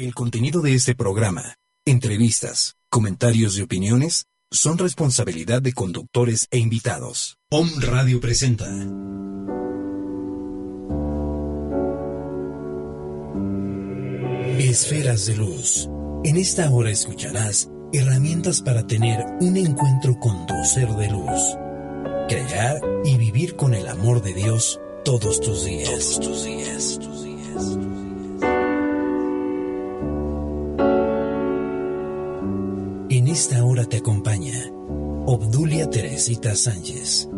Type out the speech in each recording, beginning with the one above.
El contenido de este programa, entrevistas, comentarios y opiniones son responsabilidad de conductores e invitados. Om Radio presenta. Esferas de luz. En esta hora escucharás herramientas para tener un encuentro con tu ser de luz. Crear y vivir con el amor de Dios todos tus días. Todos tus días. Tus días. Esta hora te acompaña Obdulia Teresita Sánchez.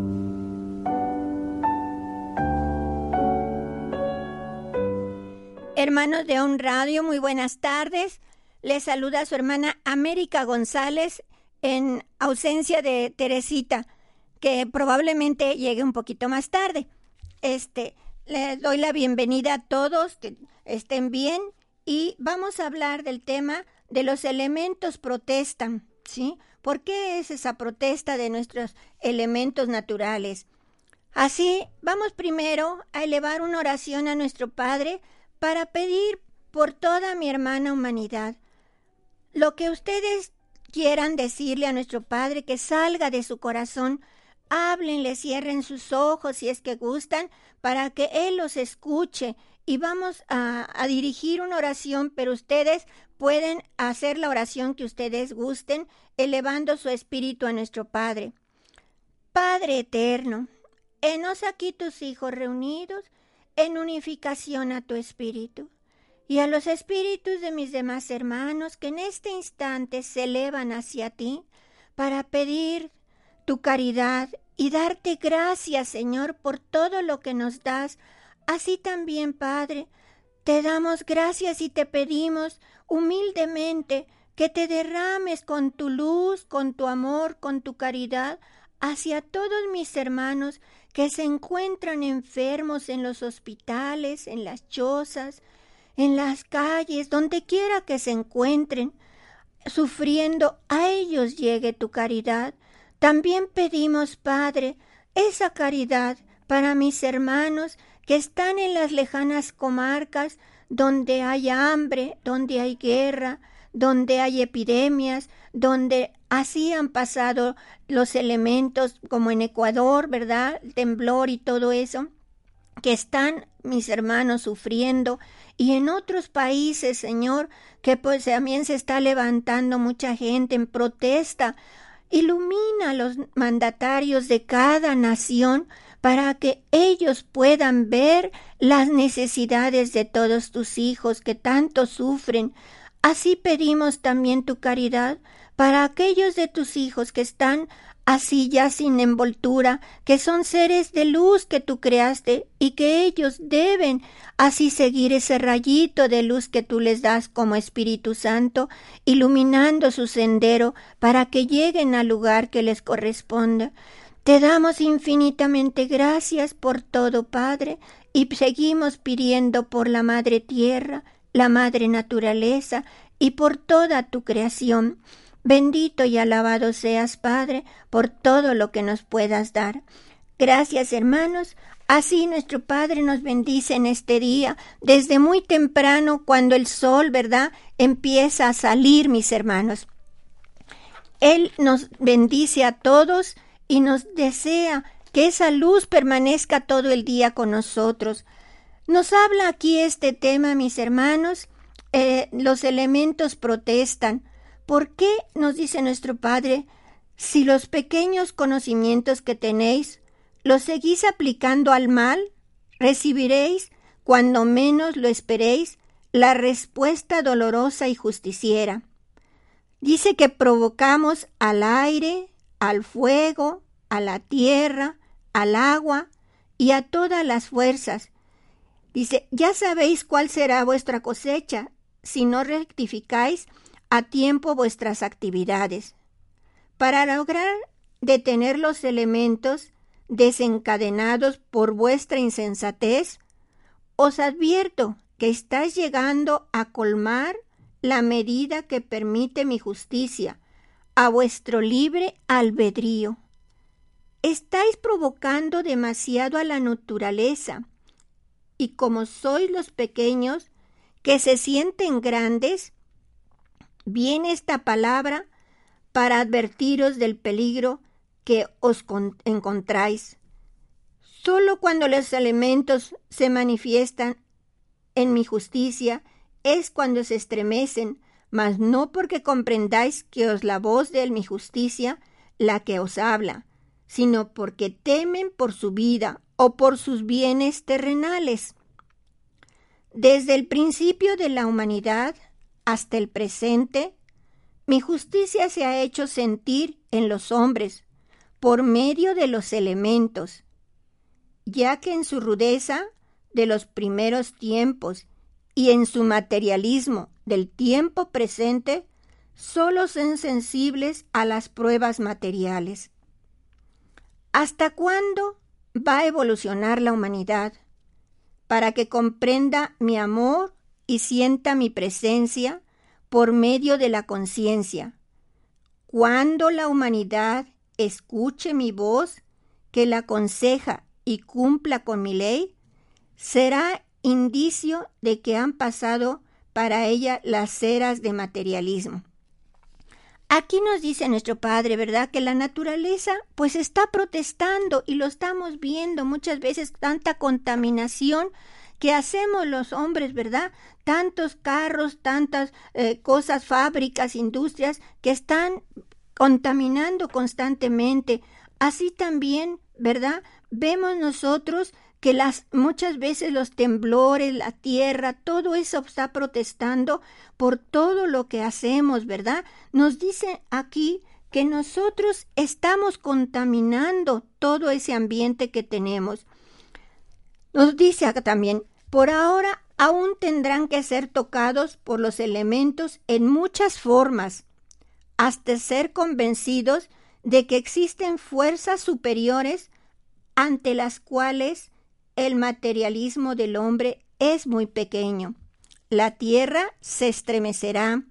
Hermanos de On Radio, muy buenas tardes. Les saluda su hermana América González en ausencia de Teresita, que probablemente llegue un poquito más tarde. Este, les doy la bienvenida a todos, que estén bien y vamos a hablar del tema de los elementos protestan, ¿sí? ¿Por qué es esa protesta de nuestros elementos naturales? Así, vamos primero a elevar una oración a nuestro Padre para pedir por toda mi hermana humanidad. Lo que ustedes quieran decirle a nuestro Padre que salga de su corazón, háblenle, cierren sus ojos si es que gustan, para que Él los escuche. Y vamos a, dirigir una oración, pero ustedes pueden hacer la oración que ustedes gusten, elevando su espíritu a nuestro Padre. Padre eterno, enos aquí tus hijos reunidos en unificación a tu espíritu y a los espíritus de mis demás hermanos que en este instante se elevan hacia ti para pedir tu caridad y darte gracias, Señor, por todo lo que nos das. Así también, Padre, te damos gracias y te pedimos humildemente que te derrames con tu luz, con tu amor, con tu caridad hacia todos mis hermanos que se encuentran enfermos en los hospitales, en las chozas, en las calles, donde quiera que se encuentren, sufriendo, a ellos llegue tu caridad. También pedimos, Padre, esa caridad para mis hermanos que están en las lejanas comarcas donde hay hambre, donde hay guerra, donde hay epidemias, donde así han pasado los elementos como en Ecuador, ¿verdad? El temblor y todo eso, que están mis hermanos sufriendo y en otros países, Señor, que pues también se está levantando mucha gente en protesta. Ilumina a los mandatarios de cada nación para que ellos puedan ver las necesidades de todos tus hijos que tanto sufren. Así pedimos también tu caridad para aquellos de tus hijos que están así ya sin envoltura, que son seres de luz que tú creaste y que ellos deben así seguir ese rayito de luz que tú les das como Espíritu Santo, iluminando su sendero para que lleguen al lugar que les corresponda. Te damos infinitamente gracias por todo, Padre, y seguimos pidiendo por la Madre Tierra, la Madre Naturaleza, y por toda tu creación. Bendito y alabado seas, Padre, por todo lo que nos puedas dar. Gracias, hermanos. Así nuestro Padre nos bendice en este día, desde muy temprano, cuando el sol, ¿verdad?, empieza a salir, mis hermanos. Él nos bendice a todos y nos desea que esa luz permanezca todo el día con nosotros. Nos habla aquí este tema, mis hermanos. Eh, los elementos protestan. ¿Por qué, nos dice nuestro Padre, si los pequeños conocimientos que tenéis los seguís aplicando al mal, recibiréis, cuando menos lo esperéis, la respuesta dolorosa y justiciera. Dice que provocamos al aire, al fuego, a la tierra, al agua y a todas las fuerzas. Dice, ya sabéis cuál será vuestra cosecha, si no rectificáis a tiempo vuestras actividades. Para lograr detener los elementos desencadenados por vuestra insensatez, os advierto que estáis llegando a colmar la medida que permite mi justicia, a vuestro libre albedrío. Estáis provocando demasiado a la naturaleza, y como sois los pequeños que se sienten grandes, viene esta palabra para advertiros del peligro que os encontráis. Solo cuando los elementos se manifiestan en mi justicia es cuando se estremecen, mas no porque comprendáis que os la voz de mi justicia la que os habla, sino porque temen por su vida o por sus bienes terrenales. Desde el principio de la humanidad hasta el presente, mi justicia se ha hecho sentir en los hombres por medio de los elementos, ya que en su rudeza de los primeros tiempos y en su materialismo del tiempo presente, solo son sensibles a las pruebas materiales. ¿Hasta cuándo va a evolucionar la humanidad? Para que comprenda mi amor y sienta mi presencia por medio de la conciencia. Cuando la humanidad escuche mi voz, que la aconseja y cumpla con mi ley, será indicio de que han pasado para ella las eras de materialismo. Aquí nos dice nuestro Padre, ¿verdad? Que la naturaleza pues está protestando y lo estamos viendo muchas veces tanta contaminación que hacemos los hombres, ¿verdad? Tantos carros, tantas eh, cosas, fábricas, industrias que están contaminando constantemente. Así también, ¿verdad? Vemos nosotros que las muchas veces los temblores, la tierra, todo eso está protestando por todo lo que hacemos, ¿verdad? Nos dice aquí que nosotros estamos contaminando todo ese ambiente que tenemos. Nos dice también, por ahora aún tendrán que ser tocados por los elementos en muchas formas, hasta ser convencidos de que existen fuerzas superiores ante las cuales el materialismo del hombre es muy pequeño. La tierra se estremecerá,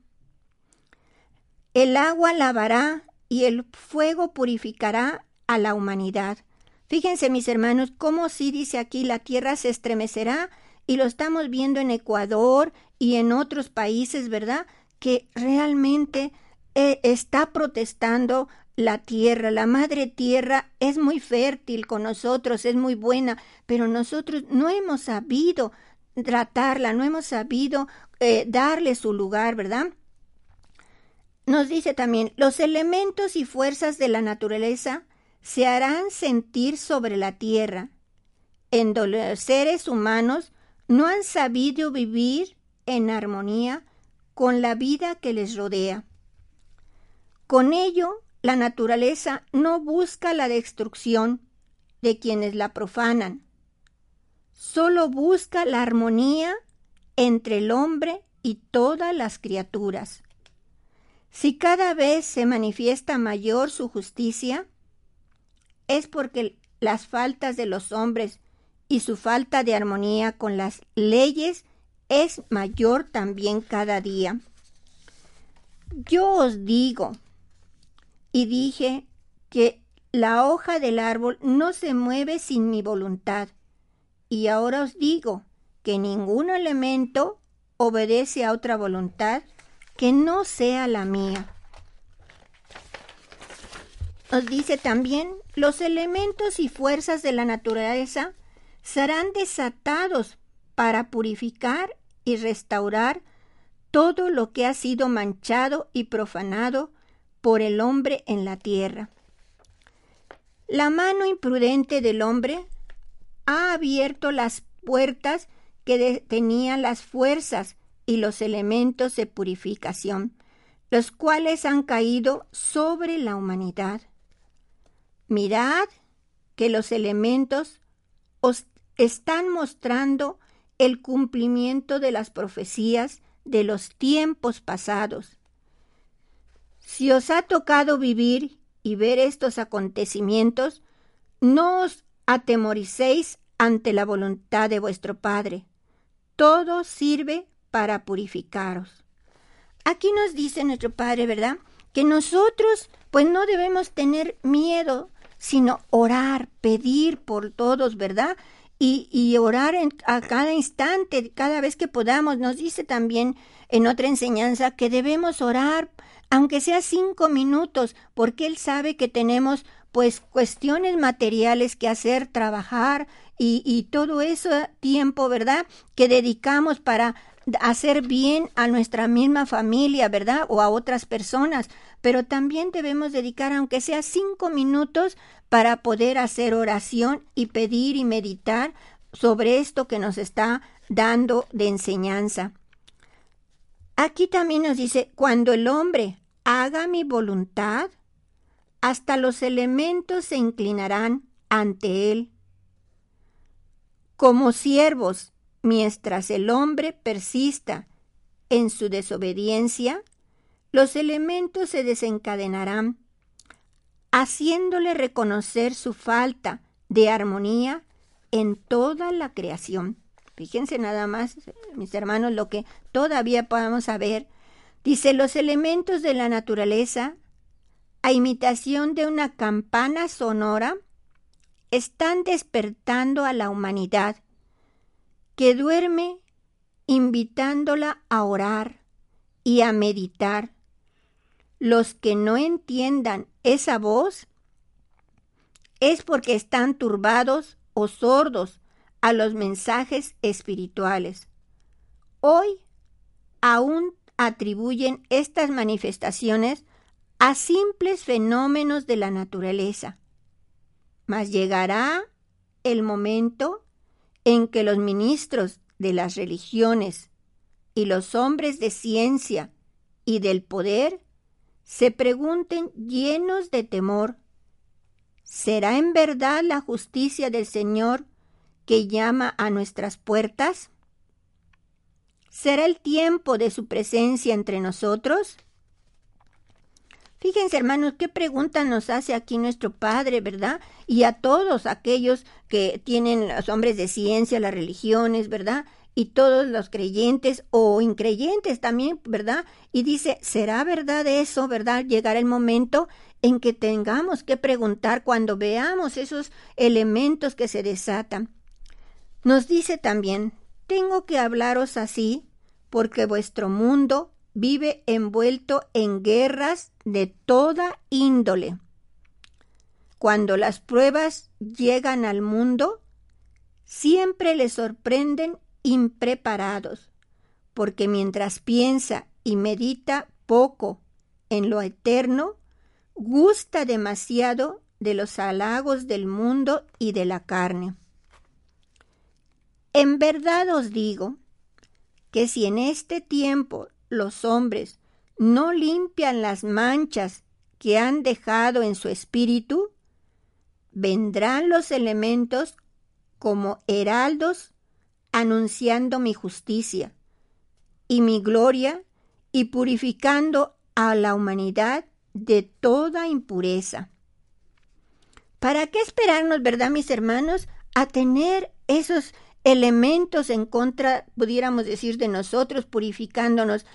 el agua lavará y el fuego purificará a la humanidad. Fíjense mis hermanos, cómo si dice aquí la tierra se estremecerá y lo estamos viendo en Ecuador y en otros países, ¿verdad? Que realmente eh, está protestando la tierra, la madre tierra es muy fértil con nosotros, es muy buena, pero nosotros no hemos sabido tratarla, no hemos sabido eh, darle su lugar, ¿verdad? Nos dice también, los elementos y fuerzas de la naturaleza se harán sentir sobre la tierra. En los seres humanos no han sabido vivir en armonía con la vida que les rodea. Con ello la naturaleza no busca la destrucción de quienes la profanan, solo busca la armonía entre el hombre y todas las criaturas. Si cada vez se manifiesta mayor su justicia, es porque las faltas de los hombres y su falta de armonía con las leyes es mayor también cada día. Yo os digo, y dije que la hoja del árbol no se mueve sin mi voluntad. Y ahora os digo que ningún elemento obedece a otra voluntad que no sea la mía. Os dice también, los elementos y fuerzas de la naturaleza serán desatados para purificar y restaurar todo lo que ha sido manchado y profanado por el hombre en la tierra. La mano imprudente del hombre ha abierto las puertas que detenían las fuerzas y los elementos de purificación, los cuales han caído sobre la humanidad. Mirad que los elementos os están mostrando el cumplimiento de las profecías de los tiempos pasados. Si os ha tocado vivir y ver estos acontecimientos, no os atemoricéis ante la voluntad de vuestro Padre. Todo sirve para purificaros. Aquí nos dice nuestro Padre, ¿verdad? Que nosotros pues no debemos tener miedo, sino orar, pedir por todos, ¿verdad? Y, orar a cada instante, cada vez que podamos. Nos dice también en otra enseñanza que debemos orar, aunque sea cinco minutos, porque Él sabe que tenemos pues cuestiones materiales que hacer, trabajar y, y todo ese tiempo, ¿verdad? Que dedicamos para hacer bien a nuestra misma familia, ¿verdad? O a otras personas. Pero también debemos dedicar, aunque sea cinco minutos, para poder hacer oración y pedir y meditar sobre esto que nos está dando de enseñanza. Aquí también nos dice, cuando el hombre haga mi voluntad, hasta los elementos se inclinarán ante él. Como siervos, mientras el hombre persista en su desobediencia, los elementos se desencadenarán, haciéndole reconocer su falta de armonía en toda la creación. Fíjense nada más, mis hermanos, lo que todavía podemos saber. Dice, los elementos de la naturaleza a imitación de una campana sonora, están despertando a la humanidad, que duerme invitándola a orar y a meditar. Los que no entiendan esa voz es porque están turbados o sordos a los mensajes espirituales. Hoy aún atribuyen estas manifestaciones a simples fenómenos de la naturaleza. Mas llegará el momento en que los ministros de las religiones y los hombres de ciencia y del poder se pregunten llenos de temor, ¿será en verdad la justicia del Señor que llama a nuestras puertas? ¿Será el tiempo de su presencia entre nosotros? Fíjense, hermanos, qué pregunta nos hace aquí nuestro Padre, ¿verdad? Y a todos aquellos que tienen los hombres de ciencia, las religiones, ¿verdad? Y todos los creyentes o increyentes también, ¿verdad? Y dice, ¿será verdad eso, verdad? Llegará el momento en que tengamos que preguntar cuando veamos esos elementos que se desatan. Nos dice también, tengo que hablaros así porque vuestro mundo vive envuelto en guerras de toda índole. Cuando las pruebas llegan al mundo, siempre le sorprenden impreparados, porque mientras piensa y medita poco en lo eterno, gusta demasiado de los halagos del mundo y de la carne. En verdad os digo que si en este tiempo los hombres no limpian las manchas que han dejado en su espíritu, vendrán los elementos como heraldos anunciando mi justicia y mi gloria y purificando a la humanidad de toda impureza. ¿Para qué esperarnos, verdad, mis hermanos, a tener esos elementos en contra, pudiéramos decir, de nosotros, purificándonos.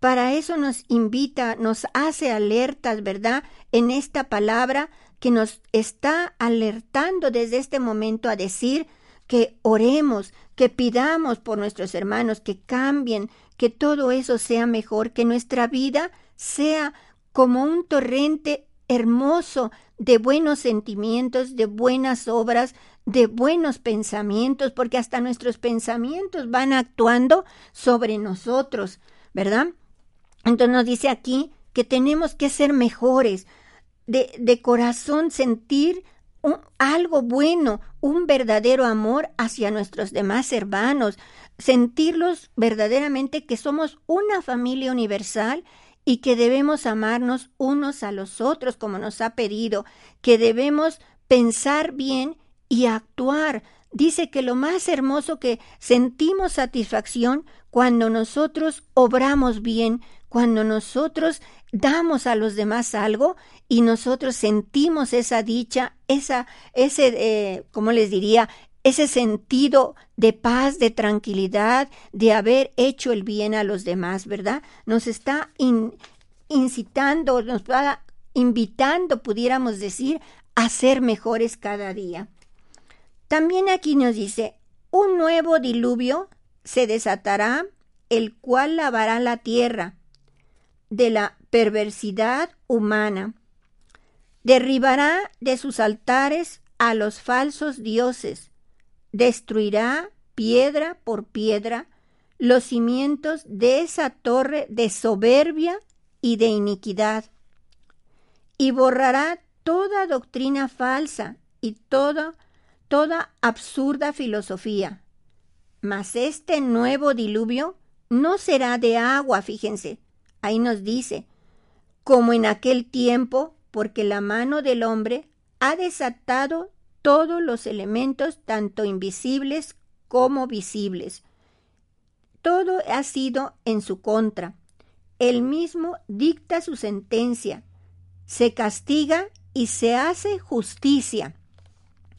Para eso nos invita, nos hace alertas, ¿verdad? En esta palabra que nos está alertando desde este momento a decir que oremos, que pidamos por nuestros hermanos, que cambien, que todo eso sea mejor, que nuestra vida sea como un torrente hermoso de buenos sentimientos, de buenas obras, de buenos pensamientos, porque hasta nuestros pensamientos van actuando sobre nosotros, ¿verdad? Entonces nos dice aquí que tenemos que ser mejores, de, de corazón sentir algo bueno, un verdadero amor hacia nuestros demás hermanos, sentirlos verdaderamente que somos una familia universal y que debemos amarnos unos a los otros como nos ha pedido, que debemos pensar bien y actuar dice que lo más hermoso que sentimos satisfacción cuando nosotros obramos bien, cuando nosotros damos a los demás algo y nosotros sentimos esa dicha, esa, ese, eh, ¿cómo les diría? Ese sentido de paz, de tranquilidad, de haber hecho el bien a los demás, ¿verdad? Nos está incitando, nos va invitando, pudiéramos decir, a ser mejores cada día. También aquí nos dice, un nuevo diluvio se desatará, el cual lavará la tierra de la perversidad humana. Derribará de sus altares a los falsos dioses, destruirá piedra por piedra los cimientos de esa torre de soberbia y de iniquidad, y borrará toda doctrina falsa y toda, toda absurda filosofía. Mas este nuevo diluvio no será de agua, fíjense, ahí nos dice, como en aquel tiempo, porque la mano del hombre ha desatado todos los elementos, tanto invisibles como visibles. Todo ha sido en su contra. Él mismo dicta su sentencia, se castiga y se hace justicia.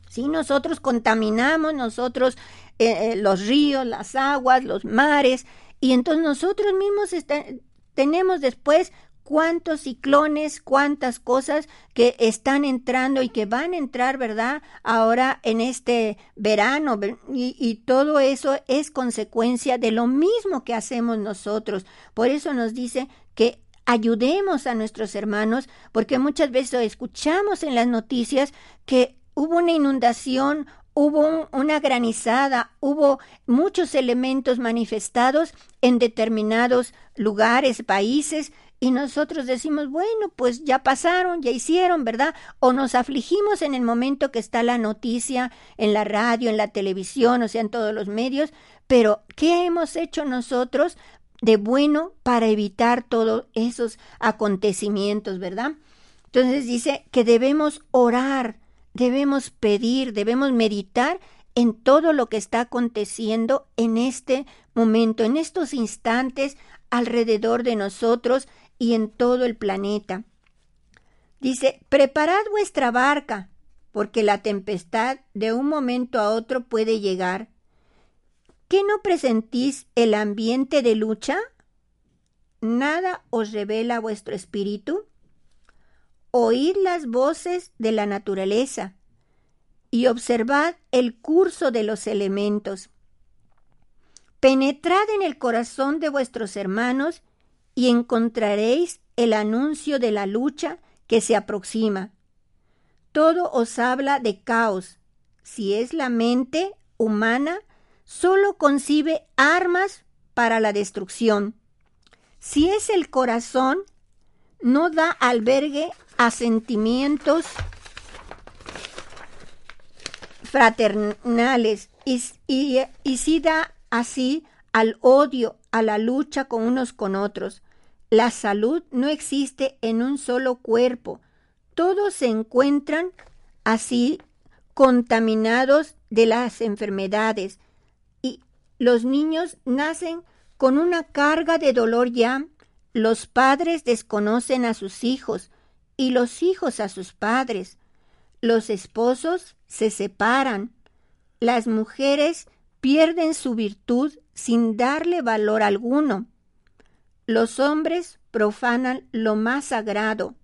Si nosotros contaminamos, nosotros eh, eh, los ríos, las aguas, los mares, y entonces nosotros mismos tenemos después cuántos ciclones, cuántas cosas que están entrando y que van a entrar, ¿verdad? Ahora en este verano y, y, todo eso es consecuencia de lo mismo que hacemos nosotros. Por eso nos dice que ayudemos a nuestros hermanos, porque muchas veces escuchamos en las noticias que hubo una inundación, hubo una granizada, hubo muchos elementos manifestados en determinados lugares, países, y nosotros decimos, bueno, pues ya pasaron, ya hicieron, ¿verdad? O nos afligimos en el momento que está la noticia en la radio, en la televisión, o sea, en todos los medios, pero ¿qué hemos hecho nosotros de bueno para evitar todos esos acontecimientos, ¿verdad? Entonces dice que debemos orar, debemos pedir, debemos meditar en todo lo que está aconteciendo en este momento, en estos instantes alrededor de nosotros y en todo el planeta. Dice, preparad vuestra barca, porque la tempestad de un momento a otro puede llegar ¿Qué no presentís el ambiente de lucha? ¿Nada os revela vuestro espíritu? Oíd las voces de la naturaleza y observad el curso de los elementos. Penetrad en el corazón de vuestros hermanos y encontraréis el anuncio de la lucha que se aproxima. Todo os habla de caos. Si es la mente humana, solo concibe armas para la destrucción. Si es el corazón, no da albergue a sentimientos fraternales y, y, si da así al odio, a la lucha con unos con otros. La salud no existe en un solo cuerpo. Todos se encuentran así contaminados de las enfermedades, los niños nacen con una carga de dolor ya. Los padres desconocen a sus hijos y los hijos a sus padres. Los esposos se separan. Las mujeres pierden su virtud sin darle valor alguno. Los hombres profanan lo más sagrado.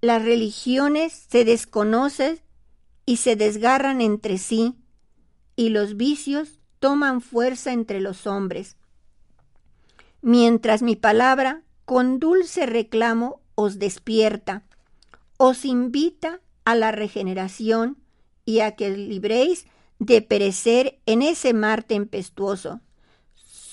Las religiones se desconocen y se desgarran entre sí, y los vicios toman fuerza entre los hombres. Mientras mi palabra con dulce reclamo os despierta, os invita a la regeneración y a que libréis de perecer en ese mar tempestuoso.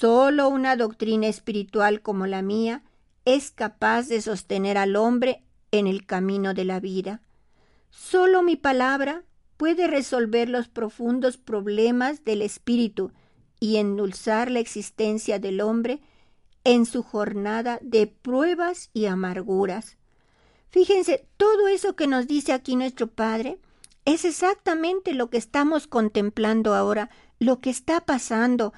Solo una doctrina espiritual como la mía es capaz de sostener al hombre en el camino de la vida. Solo mi palabra puede resolver los profundos problemas del espíritu y endulzar la existencia del hombre en su jornada de pruebas y amarguras. Fíjense, todo eso que nos dice aquí nuestro Padre es exactamente lo que estamos contemplando ahora, lo que está pasando.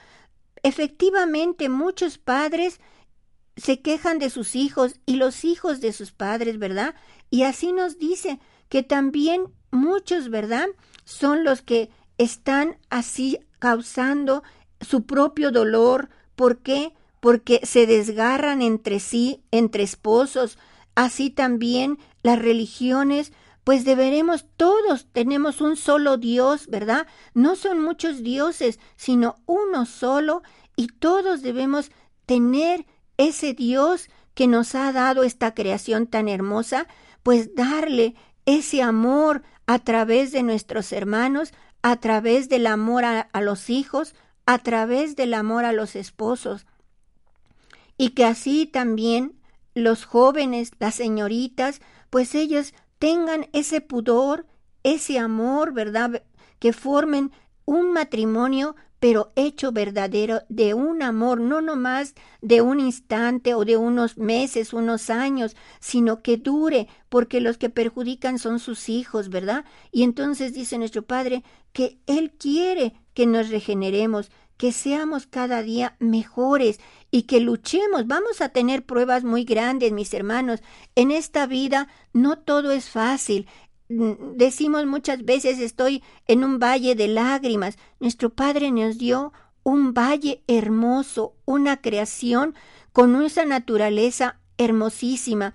Efectivamente, muchos padres se quejan de sus hijos y los hijos de sus padres, ¿verdad? Y así nos dice que también muchos, ¿verdad? Son los que están así causando su propio dolor. ¿Por qué? Porque se desgarran entre sí, entre esposos. Así también las religiones, pues deberemos todos, tenemos un solo Dios, ¿verdad? No son muchos dioses, sino uno solo, y todos debemos tener ese Dios que nos ha dado esta creación tan hermosa, pues darle ese amor a través de nuestros hermanos, a través del amor a, los hijos, a través del amor a los esposos. Y que así también los jóvenes, las señoritas, pues ellos tengan ese pudor, ese amor, ¿verdad? Que formen un matrimonio pero hecho verdadero de un amor, no nomás de un instante o de unos meses, unos años, sino que dure, porque los que perjudican son sus hijos, ¿verdad? Y entonces dice nuestro Padre que Él quiere que nos regeneremos, que seamos cada día mejores y que luchemos. Vamos a tener pruebas muy grandes, mis hermanos. En esta vida no todo es fácil. Mm, decimos muchas veces estoy en un valle de lágrimas. Nuestro Padre nos dio un valle hermoso, una creación con esa naturaleza hermosísima.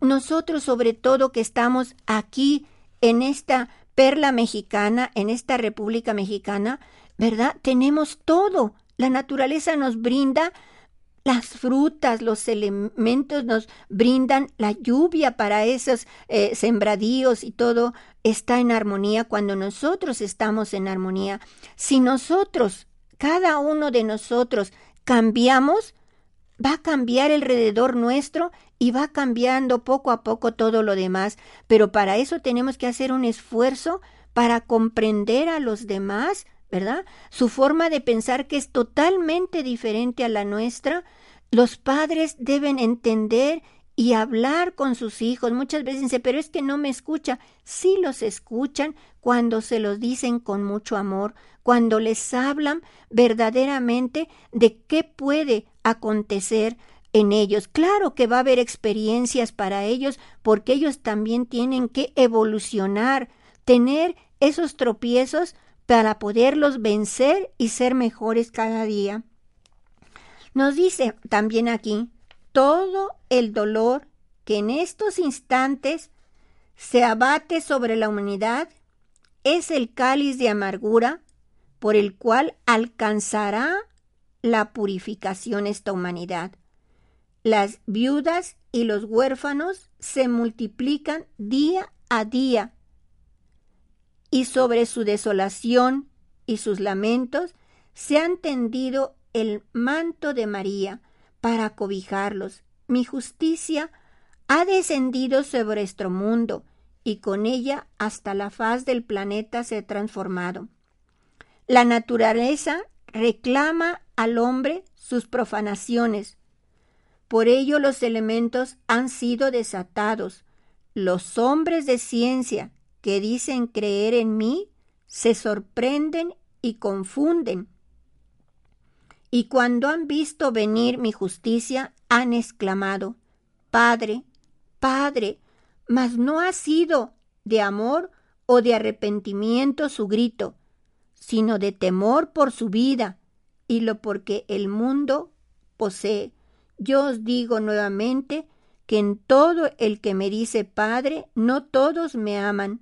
Nosotros sobre todo que estamos aquí en esta perla mexicana, en esta República Mexicana, ¿verdad? Tenemos todo. La naturaleza nos brinda las frutas, los elementos nos brindan la lluvia para esos eh, sembradíos y todo está en armonía cuando nosotros estamos en armonía. Si nosotros, cada uno de nosotros, cambiamos, va a cambiar alrededor nuestro y va cambiando poco a poco todo lo demás. Pero para eso tenemos que hacer un esfuerzo para comprender a los demás, ¿verdad? Su forma de pensar que es totalmente diferente a la nuestra. Los padres deben entender y hablar con sus hijos. Muchas veces dicen, pero es que no me escucha. Sí los escuchan cuando se los dicen con mucho amor, cuando les hablan verdaderamente de qué puede acontecer en ellos. Claro que va a haber experiencias para ellos porque ellos también tienen que evolucionar, tener esos tropiezos para poderlos vencer y ser mejores cada día. Nos dice también aquí, todo el dolor que en estos instantes se abate sobre la humanidad es el cáliz de amargura por el cual alcanzará la purificación esta humanidad. Las viudas y los huérfanos se multiplican día a día y sobre su desolación y sus lamentos se han tendido el manto de María para cobijarlos. Mi justicia ha descendido sobre nuestro mundo y con ella hasta la faz del planeta se ha transformado. La naturaleza reclama al hombre sus profanaciones. Por ello los elementos han sido desatados. Los hombres de ciencia que dicen creer en mí se sorprenden y confunden. Y cuando han visto venir mi justicia, han exclamado, Padre, Padre, mas no ha sido de amor o de arrepentimiento su grito, sino de temor por su vida y lo porque el mundo posee. Yo os digo nuevamente que en todo el que me dice Padre, no todos me aman,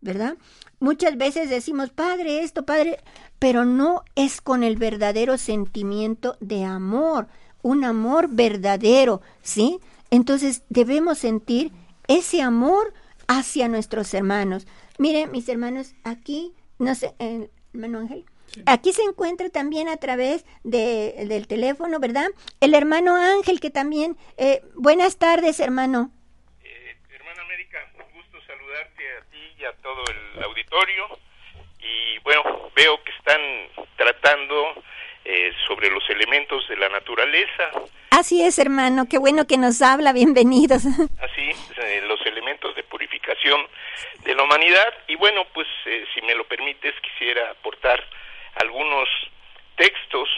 ¿verdad? Muchas veces decimos, Padre, esto, Padre, pero no es con el verdadero sentimiento de amor, un amor verdadero, ¿sí? Entonces debemos sentir ese amor hacia nuestros hermanos. Miren, mis hermanos, aquí, no sé, hermano Ángel, aquí se encuentra también a través de, del teléfono, ¿verdad? El hermano Ángel, que también, eh, buenas tardes, hermano. Eh, hermana América, un gusto saludarte a ti y a todo el auditorio y bueno, veo que están tratando eh, sobre los elementos de la naturaleza. Así es, hermano, qué bueno que nos habla, bienvenidos. Así, eh, los elementos de purificación de la humanidad. Y bueno, pues eh, si me lo permites, quisiera aportar algunos textos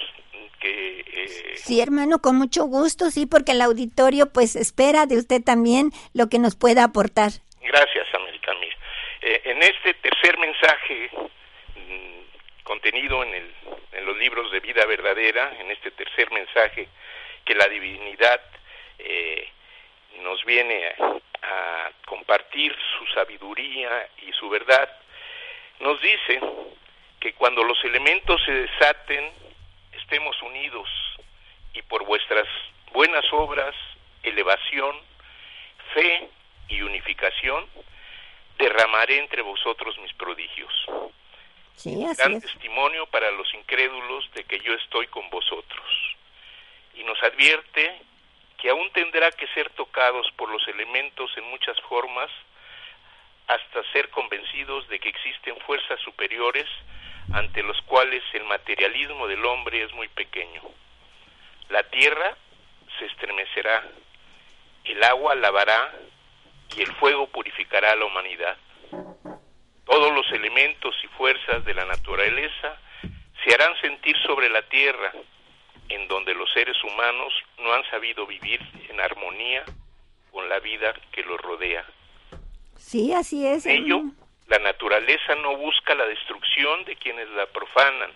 que... Eh, sí, hermano, con mucho gusto, sí, porque el auditorio pues espera de usted también lo que nos pueda aportar. Gracias, América Mía. Eh, en este tercer mensaje mm, contenido en, los libros de vida verdadera, en este tercer mensaje que la divinidad eh, nos viene a, compartir su sabiduría y su verdad, nos dice que cuando los elementos se desaten, estemos unidos y por vuestras buenas obras, elevación, fe y unificación, derramaré entre vosotros mis prodigios. Sí, Gran testimonio para los incrédulos de que yo estoy con vosotros. Y nos advierte que aún tendrá que ser tocados por los elementos en muchas formas hasta ser convencidos de que existen fuerzas superiores ante los cuales el materialismo del hombre es muy pequeño. La tierra se estremecerá, el agua lavará y el fuego purificará a la humanidad. Todos los elementos y fuerzas de la naturaleza se harán sentir sobre la tierra, en donde los seres humanos no han sabido vivir en armonía con la vida que los rodea. Sí, así es. Ello, la naturaleza no busca la destrucción de quienes la profanan,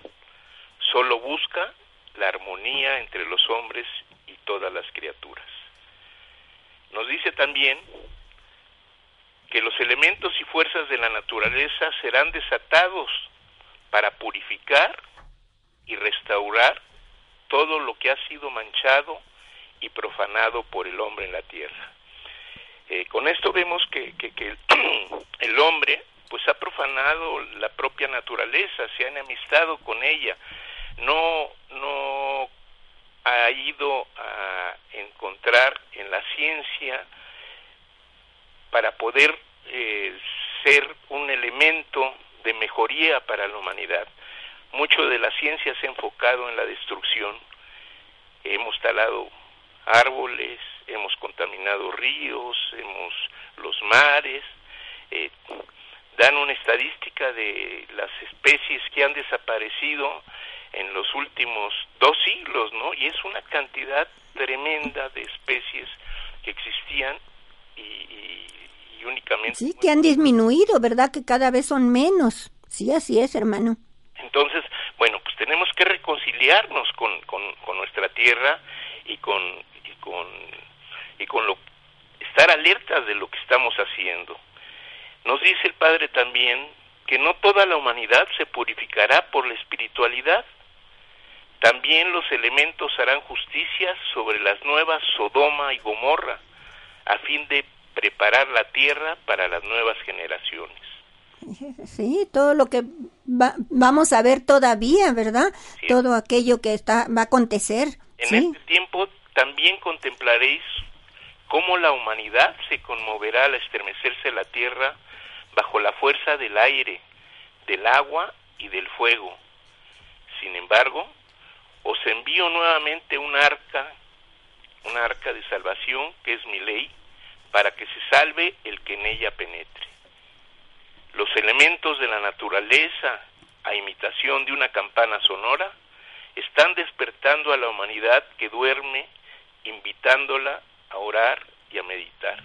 solo busca la armonía entre los hombres y todas las criaturas. Nos dice también que los elementos y fuerzas de la naturaleza serán desatados para purificar y restaurar todo lo que ha sido manchado y profanado por el hombre en la tierra. Eh, con esto vemos que, que, el hombre pues ha profanado la propia naturaleza, se ha enemistado con ella, no, no ha ido a encontrar en la ciencia para poder eh, ser un elemento de mejoría para la humanidad. Mucho de la ciencia se ha enfocado en la destrucción. Hemos talado árboles, hemos contaminado ríos, hemos los mares. Eh, dan una estadística de las especies que han desaparecido en los últimos dos siglos, ¿no? Y es una cantidad tremenda de especies que existían y, únicamente... Sí, que han disminuido, ¿verdad? Que cada vez son menos. Sí, así es, hermano. Entonces, bueno, pues tenemos que reconciliarnos con, con, nuestra tierra y con, y con, y con lo, estar alertas de lo que estamos haciendo. Nos dice el Padre también que no toda la humanidad se purificará por la espiritualidad. También los elementos harán justicia sobre las nuevas Sodoma y Gomorra, a fin de preparar la tierra para las nuevas generaciones. Sí, todo lo que vamos a ver todavía, ¿verdad? Todo aquello que está va a acontecer. En este tiempo también contemplaréis cómo la humanidad se conmoverá al estremecerse la tierra bajo la fuerza del aire, del agua y del fuego. Sin embargo, os envío nuevamente un arca, un arca de salvación que es mi ley, para que se salve el que en ella penetre. Los elementos de la naturaleza, a imitación de una campana sonora, están despertando a la humanidad que duerme, invitándola a orar y a meditar.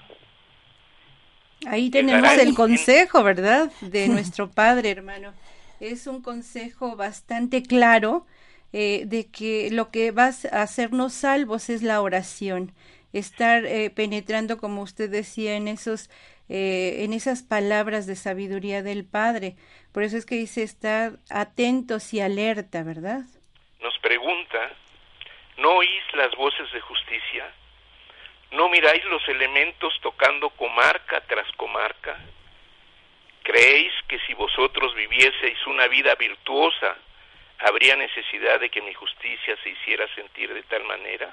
Ahí tenemos el consejo, ¿verdad? De nuestro Padre, hermano. Es un consejo bastante claro eh, de que lo que va a hacernos salvos es la oración, estar eh, penetrando, como usted decía, en esos eh, en esas palabras de sabiduría del Padre. Por eso es que dice estar atentos y alerta, ¿verdad? Nos pregunta, ¿no oís las voces de justicia? ¿No miráis los elementos tocando comarca tras comarca? ¿Creéis que si vosotros vivieseis una vida virtuosa, habría necesidad de que mi justicia se hiciera sentir de tal manera?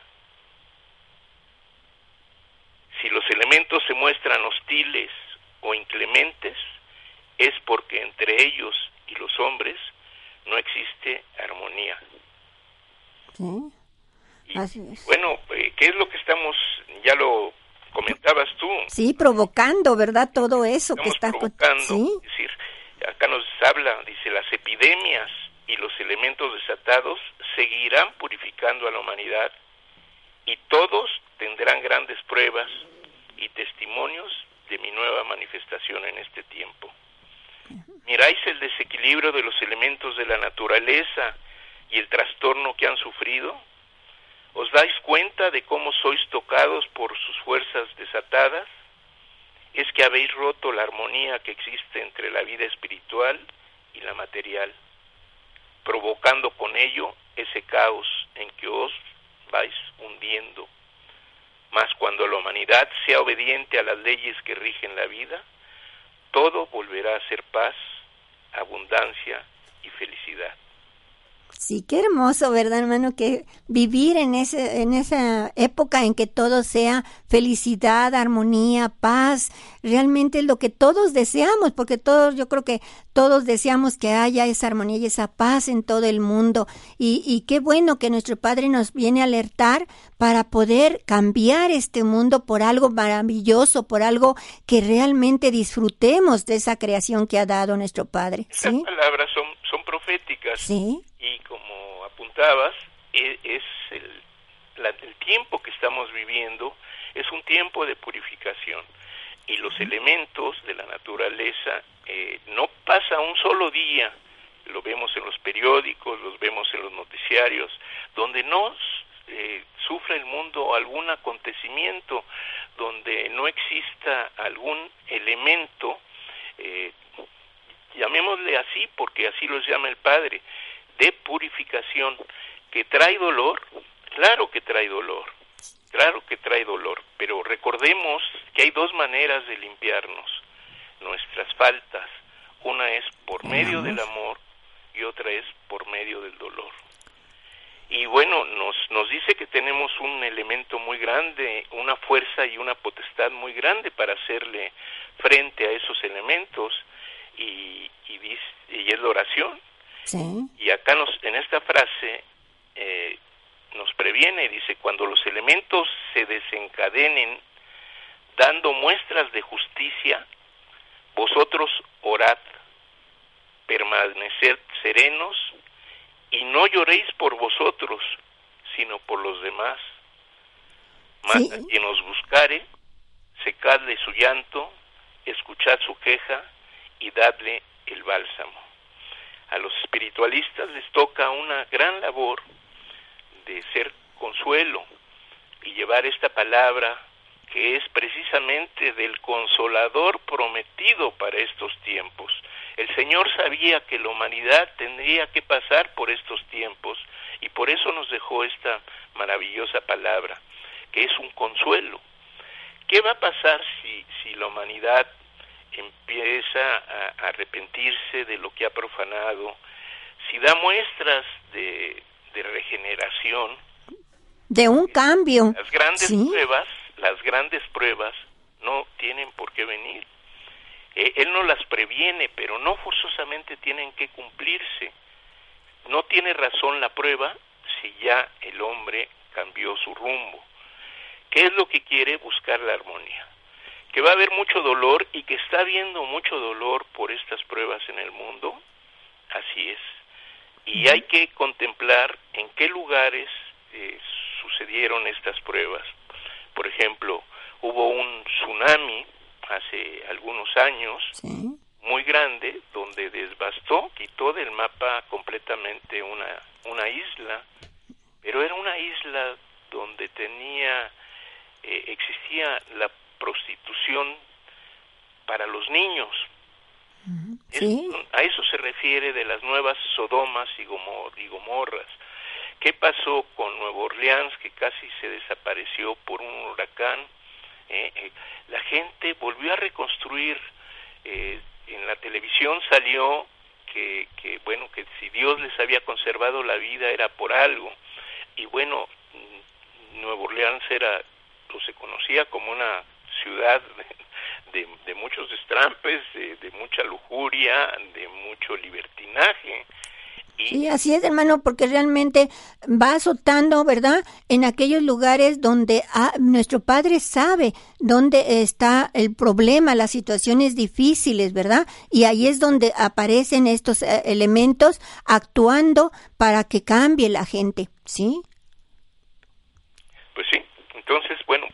Si los elementos se muestran hostiles o inclementes, es porque entre ellos y los hombres no existe armonía. Así es. Bueno, eh, ¿qué es lo que estamos, ya lo comentabas tú, Sí, provocando, ¿verdad? Todo eso que está provocando. ¿Sí? Es decir, acá nos habla, dice, las epidemias y los elementos desatados seguirán purificando a la humanidad y todos tendrán grandes pruebas y testimonios de mi nueva manifestación en este tiempo. Miráis el desequilibrio de los elementos de la naturaleza y el trastorno que han sufrido. ¿Os dais cuenta de cómo sois tocados por sus fuerzas desatadas? Es que habéis roto la armonía que existe entre la vida espiritual y la material, provocando con ello ese caos en que os vais hundiendo. Mas cuando la humanidad sea obediente a las leyes que rigen la vida, todo volverá a ser paz, abundancia y felicidad. Sí, qué hermoso, ¿verdad, hermano? Que vivir en, ese, en esa época en que todo sea felicidad, armonía, paz, realmente es lo que todos deseamos, porque todos, yo creo que todos deseamos que haya esa armonía y esa paz en todo el mundo. Y, y qué bueno que nuestro Padre nos viene a alertar para poder cambiar este mundo por algo maravilloso, por algo que realmente disfrutemos de esa creación que ha dado nuestro Padre. ¿sí? palabras son proféticas. Sí y como apuntabas, e, es, el, el tiempo que estamos viviendo es un tiempo de purificación y los elementos de la naturaleza eh, no pasa un solo día, lo vemos en los periódicos, los vemos en los noticiarios, donde no eh, sufre el mundo algún acontecimiento, donde no exista algún elemento, eh, llamémosle así porque así los llama el Padre, de purificación que trae dolor, claro que trae dolor, claro que trae dolor, pero recordemos que hay dos maneras de limpiarnos nuestras faltas. Una es por medio del amor y otra es por medio del dolor. Y bueno, nos, nos dice que tenemos un elemento muy grande, una fuerza y una potestad muy grande para hacerle frente a esos elementos y, y, y es la oración. Y acá nos, en esta frase eh, nos previene, dice, cuando los elementos se desencadenen dando muestras de justicia, vosotros orad, permaneced serenos y no lloréis por vosotros, sino por los demás. Mas a quien os buscare, secadle su llanto, escuchad su queja y dadle el bálsamo a los espiritualistas les toca una gran labor de ser consuelo y llevar esta palabra que es precisamente del consolador prometido para estos tiempos. El Señor sabía que la humanidad tendría que pasar por estos tiempos y por eso nos dejó esta maravillosa palabra, que es un consuelo. ¿Qué va a pasar si, si la humanidad empieza a arrepentirse de lo que ha profanado, si da muestras de, regeneración, de un cambio. Las grandes pruebas, las grandes pruebas no tienen por qué venir. Eh, él no las previene, pero no forzosamente tienen que cumplirse. No tiene razón la prueba si ya el hombre cambió su rumbo. ¿Qué es lo que quiere? Buscar la armonía que va a haber mucho dolor y que está habiendo mucho dolor por estas pruebas en el mundo, así es. Y hay que contemplar en qué lugares eh, sucedieron estas pruebas. Por ejemplo, hubo un tsunami hace algunos años, muy grande, donde desbastó, quitó del mapa completamente una, una isla, pero era una isla donde tenía, eh, existía la prostitución para los niños. a eso se refiere de las nuevas Sodomas y, Gomorras. ¿Qué pasó con Nueva Orleans que casi se desapareció por un huracán? Eh, eh, la gente volvió a reconstruir. Eh, en la televisión salió que, que, bueno, que si Dios les había conservado la vida era por algo. Y bueno, Nueva Orleans era, o se conocía como una ciudad de, muchos destrampes, de, mucha lujuria, de mucho libertinaje. Sí, así es, hermano, porque realmente va azotando, ¿verdad? En aquellos lugares donde ah, nuestro Padre sabe dónde está el problema, las situaciones difíciles, ¿verdad? Y ahí es donde aparecen estos eh, elementos actuando para que cambie la gente, ¿sí? Pues sí, entonces, bueno,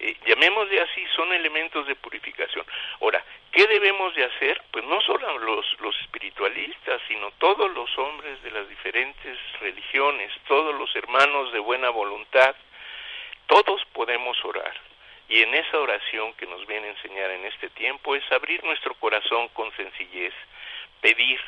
eh, llamémosle así, son elementos de purificación. Ahora, ¿qué debemos de hacer? Pues no solo los, los espiritualistas, sino todos los hombres de las diferentes religiones, todos los hermanos de buena voluntad, todos podemos orar. Y en esa oración que nos viene a enseñar en este tiempo es abrir nuestro corazón con sencillez, pedir.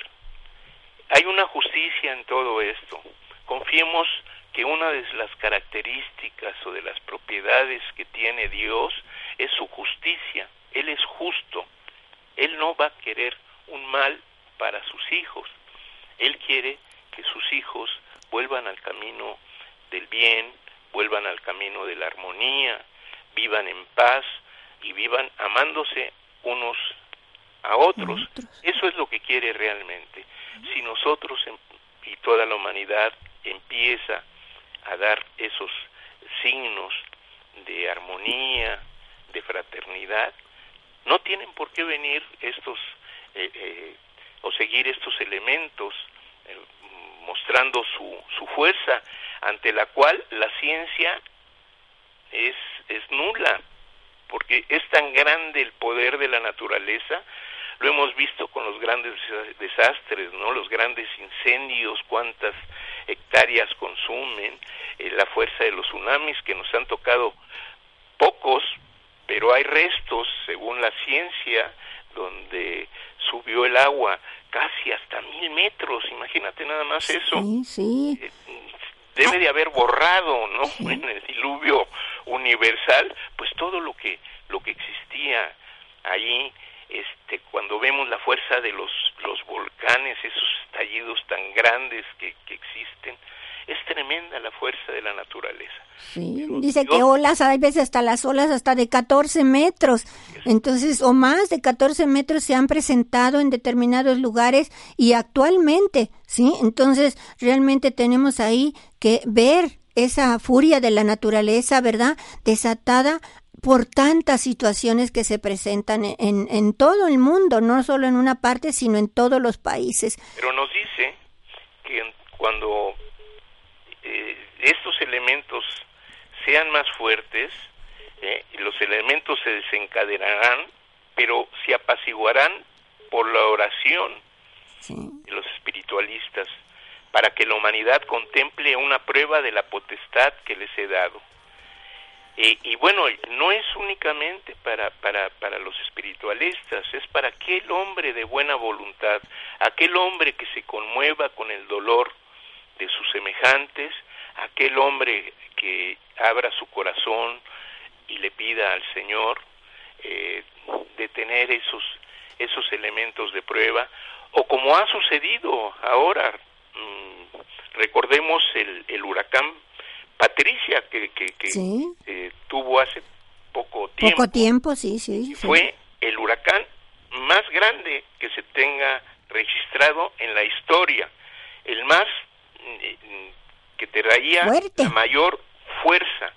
Hay una justicia en todo esto. Confiemos que una de las características o de las propiedades que tiene Dios es su justicia. Él es justo. Él no va a querer un mal para sus hijos. Él quiere que sus hijos vuelvan al camino del bien, vuelvan al camino de la armonía, vivan en paz y vivan amándose unos a otros. Eso es lo que quiere realmente. Si nosotros y toda la humanidad empieza a dar esos signos de armonía, de fraternidad, no tienen por qué venir estos eh, eh, o seguir estos elementos eh, mostrando su, su fuerza ante la cual la ciencia es, es nula porque es tan grande el poder de la naturaleza lo hemos visto con los grandes desastres, ¿no? Los grandes incendios, cuántas hectáreas consumen, eh, la fuerza de los tsunamis que nos han tocado pocos, pero hay restos, según la ciencia, donde subió el agua casi hasta mil metros, imagínate nada más eso. Sí, sí. Eh, debe de haber borrado, ¿no? En el diluvio universal, pues todo lo que lo que existía allí este, cuando vemos la fuerza de los, los volcanes, esos estallidos tan grandes que, que existen, es tremenda la fuerza de la naturaleza. Sí, dice que olas, hay veces hasta las olas hasta de 14 metros, entonces, o más de 14 metros se han presentado en determinados lugares y actualmente, ¿sí? Entonces, realmente tenemos ahí que ver esa furia de la naturaleza, ¿verdad? Desatada por tantas situaciones que se presentan en, en todo el mundo, no solo en una parte, sino en todos los países. Pero nos dice que cuando eh, estos elementos sean más fuertes, eh, los elementos se desencadenarán, pero se apaciguarán por la oración de los espiritualistas, para que la humanidad contemple una prueba de la potestad que les he dado. Y, bueno, no es únicamente para, para, para los espiritualistas, es para aquel hombre de buena voluntad, aquel hombre que se conmueva con el dolor de sus semejantes, aquel hombre que abra su corazón y le pida al Señor eh, de tener esos, esos elementos de prueba, o como ha sucedido ahora, mm, recordemos el, el huracán Patricia, que, que, eh, tuvo hace poco tiempo. Poco tiempo, sí, sí. Fue el huracán más grande que se tenga registrado en la historia, el más mm, que traía la mayor fuerza.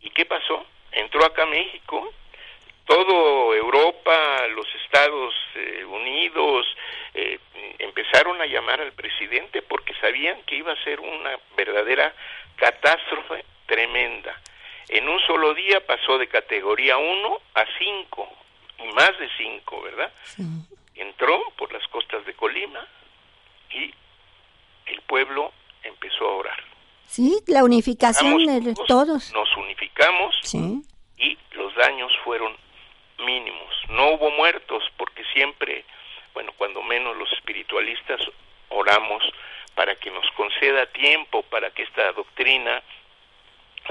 ¿Y qué pasó? Entró acá a México, todo Europa, los Estados eh, Unidos, eh, empezaron a llamar al presidente porque sabían que iba a ser una verdadera catástrofe tremenda. En un solo día pasó de categoría 1 a 5, y más de 5, ¿verdad? Entró por las costas de Colima y el pueblo empezó a orar. Sí, la unificación de todos. Nos unificamos y los daños fueron mínimos. No hubo muertos porque siempre, bueno, cuando menos los espiritualistas oramos para que nos conceda tiempo para que esta doctrina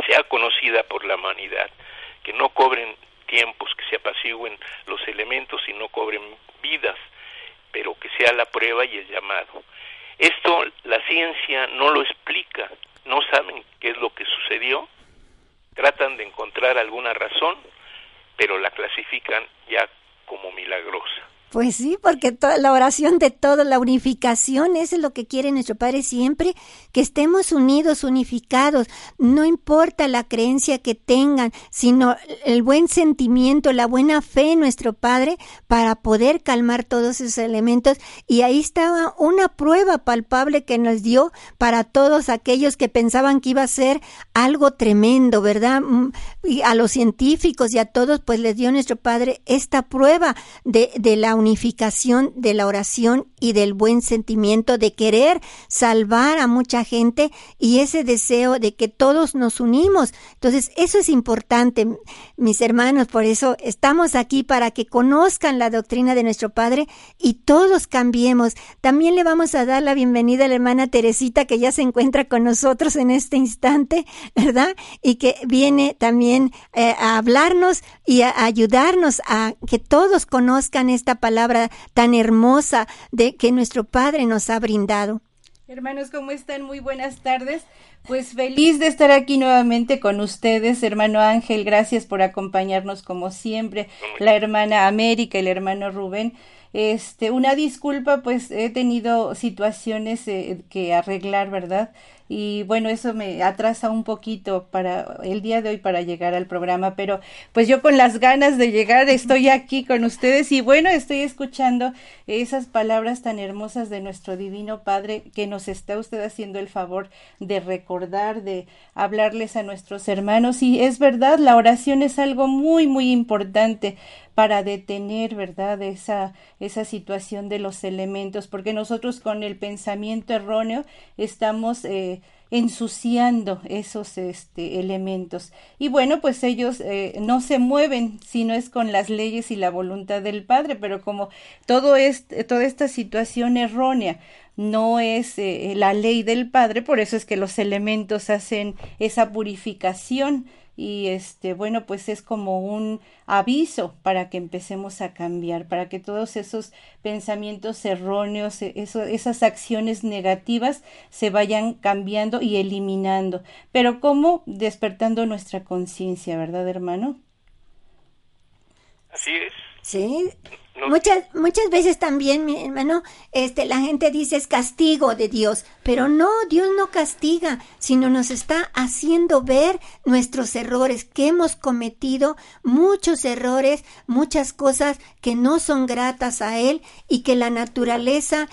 sea conocida por la humanidad, que no cobren tiempos, que se apacigüen los elementos y no cobren vidas, pero que sea la prueba y el llamado. Esto la ciencia no lo explica, no saben qué es lo que sucedió, tratan de encontrar alguna razón, pero la clasifican ya como milagrosa. Pues sí, porque toda la oración de todo, la unificación, eso es lo que quiere nuestro Padre siempre, que estemos unidos, unificados, no importa la creencia que tengan, sino el buen sentimiento, la buena fe en nuestro Padre para poder calmar todos esos elementos. Y ahí estaba una prueba palpable que nos dio para todos aquellos que pensaban que iba a ser algo tremendo, ¿verdad? Mm, y a los científicos y a todos, pues les dio nuestro Padre esta prueba de, de la unificación de la oración y del buen sentimiento de querer salvar a mucha gente y ese deseo de que todos nos unimos. Entonces, eso es importante, mis hermanos, por eso estamos aquí para que conozcan la doctrina de nuestro Padre y todos cambiemos. También le vamos a dar la bienvenida a la hermana Teresita que ya se encuentra con nosotros en este instante, ¿verdad? Y que viene también eh, a hablarnos y a ayudarnos a que todos conozcan esta palabra tan hermosa de que nuestro Padre nos ha brindado. Hermanos, ¿cómo están? Muy buenas tardes. Pues feliz de estar aquí nuevamente con ustedes, hermano Ángel. Gracias por acompañarnos como siempre. La hermana América y el hermano Rubén. Este, una disculpa, pues he tenido situaciones eh, que arreglar, ¿verdad? y bueno, eso me atrasa un poquito para el día de hoy para llegar al programa, pero pues yo con las ganas de llegar estoy aquí con ustedes y bueno, estoy escuchando esas palabras tan hermosas de nuestro divino Padre que nos está usted haciendo el favor de recordar, de hablarles a nuestros hermanos y es verdad, la oración es algo muy muy importante para detener, ¿verdad?, esa, esa situación de los elementos, porque nosotros con el pensamiento erróneo estamos eh, ensuciando esos este, elementos. Y bueno, pues ellos eh, no se mueven si no es con las leyes y la voluntad del Padre, pero como todo este, toda esta situación errónea no es eh, la ley del Padre, por eso es que los elementos hacen esa purificación y este bueno pues es como un aviso para que empecemos a cambiar para que todos esos pensamientos erróneos e, esas acciones negativas se vayan cambiando y eliminando. Pero cómo despertando nuestra conciencia verdad hermano así es sí Muchas, muchas veces también, mi hermano, este, la gente dice es castigo de Dios, pero no, Dios no castiga, sino nos está haciendo ver nuestros errores, que hemos cometido muchos errores, muchas cosas que no son gratas a Él y que la naturaleza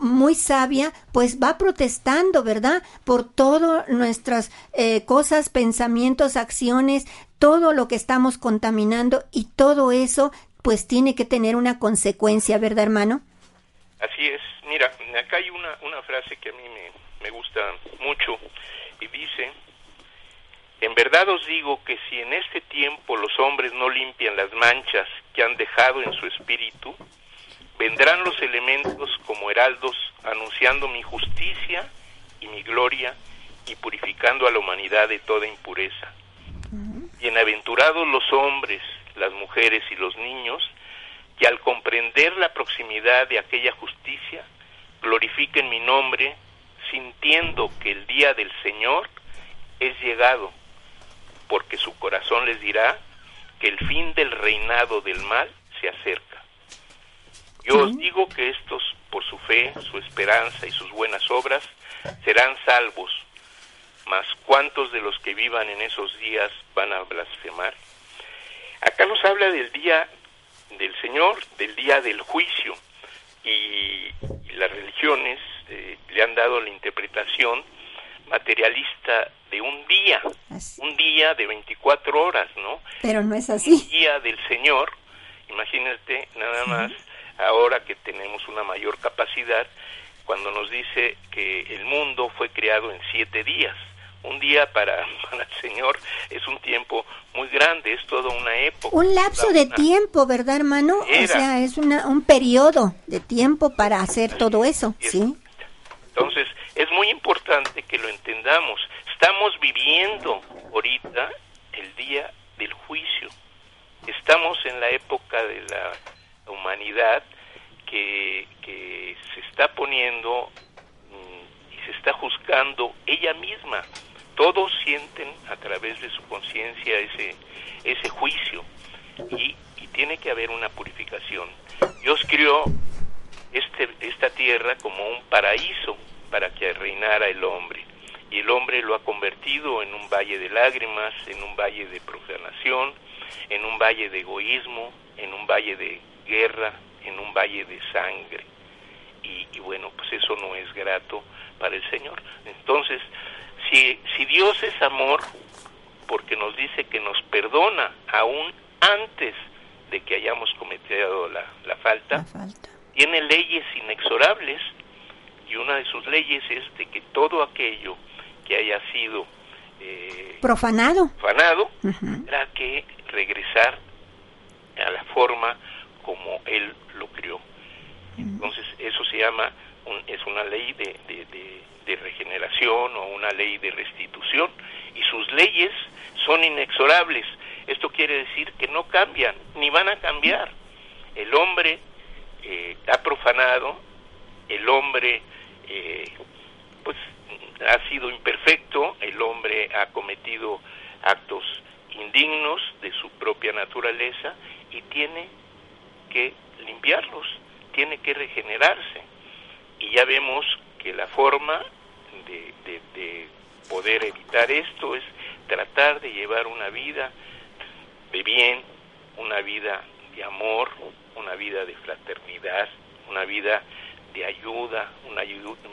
muy sabia, pues va protestando, ¿verdad? Por todas nuestras eh, cosas, pensamientos, acciones, todo lo que estamos contaminando y todo eso pues tiene que tener una consecuencia, ¿verdad, hermano? Así es. Mira, acá hay una, una frase que a mí me, me gusta mucho y dice, en verdad os digo que si en este tiempo los hombres no limpian las manchas que han dejado en su espíritu, vendrán los elementos como heraldos anunciando mi justicia y mi gloria y purificando a la humanidad de toda impureza. Bienaventurados los hombres las mujeres y los niños, que al comprender la proximidad de aquella justicia, glorifiquen mi nombre, sintiendo que el día del Señor es llegado, porque su corazón les dirá que el fin del reinado del mal se acerca. Yo os digo que estos, por su fe, su esperanza y sus buenas obras, serán salvos, mas ¿cuántos de los que vivan en esos días van a blasfemar? Acá nos habla del día del Señor, del día del juicio, y, las religiones eh, le han dado la interpretación materialista de un día, un día de 24 horas, ¿no? Pero no es así. Un día del Señor, imagínate nada más, ahora que tenemos una mayor capacidad, cuando nos dice que el mundo fue creado en siete días un día para, para, el Señor es un tiempo muy grande, es toda una época. Un lapso de tiempo, ¿verdad, hermano? O sea, es una, un periodo de tiempo para hacer todo eso, ¿sí? Entonces, es muy importante que lo entendamos. Estamos viviendo ahorita el día del juicio. Estamos en la época de la humanidad que, que se está poniendo mm, y se está juzgando ella misma todos sienten a través de su conciencia ese, ese juicio. y, y tiene que haber una purificación. Dios crió este, esta tierra como un paraíso para que reinara el hombre. Y el hombre lo ha convertido en un valle de lágrimas, en un valle de profanación, en un valle de egoísmo, en un valle de guerra, en un valle de sangre. Y, y bueno, pues eso no es grato para el Señor. Entonces, si, si Dios es amor, porque nos dice que nos perdona aún antes de que hayamos cometido la, la, falta, tiene leyes inexorables y una de sus leyes es de que todo aquello que haya sido eh, profanado, profanado tendrá que regresar a la forma como él lo crió. Entonces eso se llama, es una ley de, de, de regeneración o una ley de restitución y sus leyes son inexorables. Esto quiere decir que no cambian, ni van a cambiar. El hombre eh, ha profanado, el hombre eh, pues ha sido imperfecto, el hombre ha cometido actos indignos de su propia naturaleza y tiene que limpiarlos, tiene que regenerarse. Y ya vemos que la forma de, de, de poder evitar esto es tratar de llevar una vida de bien, una vida de amor, una vida de fraternidad, una vida de ayuda, una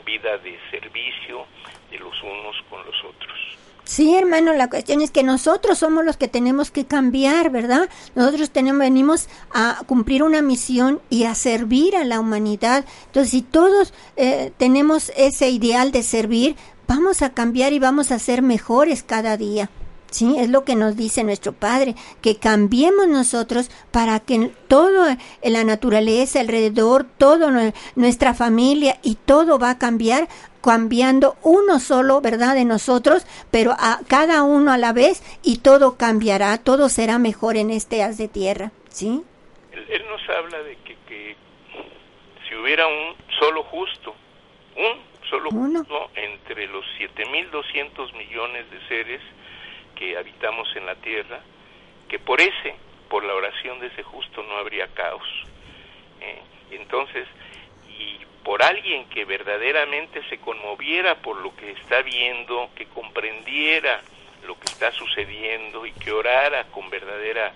vida de servicio de los unos con los otros. Sí, hermano, la cuestión es que nosotros somos los que tenemos que cambiar, ¿verdad? Nosotros tenemos, venimos a cumplir una misión y a servir a la humanidad. Entonces, si todos eh, tenemos ese ideal de servir, vamos a cambiar y vamos a ser mejores cada día. Sí, es lo que nos dice nuestro Padre, que cambiemos nosotros para que todo en la naturaleza alrededor, toda nuestra familia y todo va a cambiar cambiando uno solo, ¿verdad? De nosotros, pero a cada uno a la vez y todo cambiará, todo será mejor en este haz de tierra, ¿sí? Él, nos habla de que, que, si hubiera un solo justo, un solo justo entre los 7.200 millones de seres, que habitamos en la tierra, que por ese, por la oración de ese justo no habría caos. ¿eh? Entonces, y por alguien que verdaderamente se conmoviera por lo que está viendo, que comprendiera lo que está sucediendo y que orara con verdadera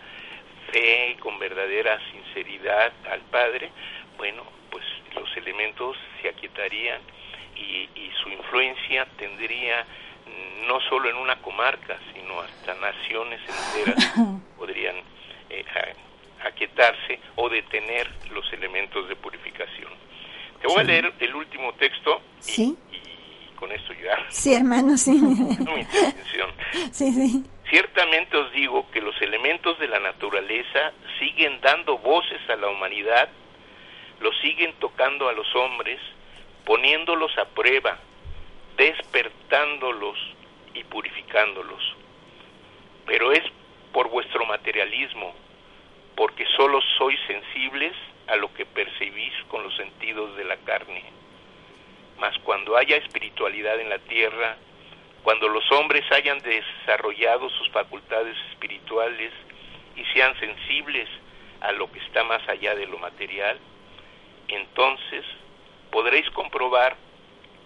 fe y con verdadera sinceridad al Padre, bueno, pues los elementos se aquietarían y, y su influencia tendría no solo en una comarca, sino hasta naciones enteras podrían eh, aquietarse o detener los elementos de purificación. Te voy a leer el último texto y, con esto ya. Sí, hermano, sí. mi intervención. Sí, sí. Ciertamente os digo que los elementos de la naturaleza siguen dando voces a la humanidad, los siguen tocando a los hombres, poniéndolos a prueba, despertándolos y purificándolos. Pero es por vuestro materialismo, porque solo sois sensibles a lo que percibís con los sentidos de la carne. Mas cuando haya espiritualidad en la tierra, cuando los hombres hayan desarrollado sus facultades espirituales y sean sensibles a lo que está más allá de lo material, entonces podréis comprobar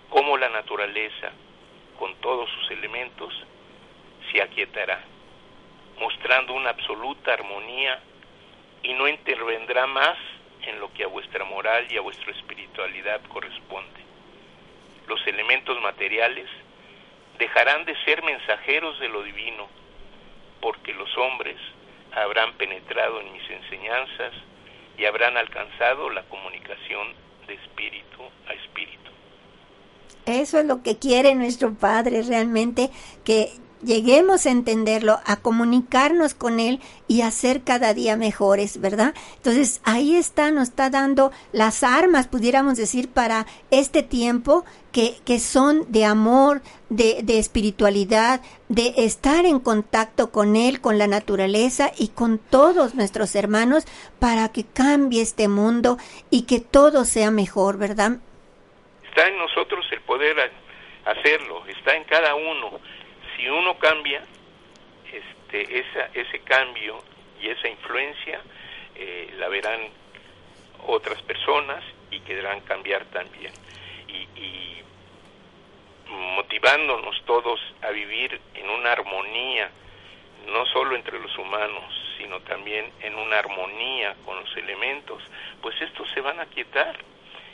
cómo la naturaleza, con todos sus elementos, se aquietará, mostrando una absoluta armonía y no intervendrá más en lo que a vuestra moral y a vuestra espiritualidad corresponde. Los elementos materiales dejarán de ser mensajeros de lo divino, porque los hombres habrán penetrado en mis enseñanzas y habrán alcanzado la comunicación de espíritu a espíritu. Eso es lo que quiere nuestro Padre realmente, que lleguemos a entenderlo, a comunicarnos con Él y a ser cada día mejores, ¿verdad? Entonces ahí está, nos está dando las armas, pudiéramos decir, para este tiempo que, que son de amor, de, de espiritualidad, de estar en contacto con Él, con la naturaleza y con todos nuestros hermanos para que cambie este mundo y que todo sea mejor, ¿verdad? Está en nosotros el poder hacerlo, está en cada uno. Si uno cambia, este, esa, ese cambio y esa influencia eh, la verán otras personas y querrán cambiar también. y motivándonos todos a vivir en una armonía, no solo entre los humanos, sino también en una armonía con los elementos, pues estos se van a quietar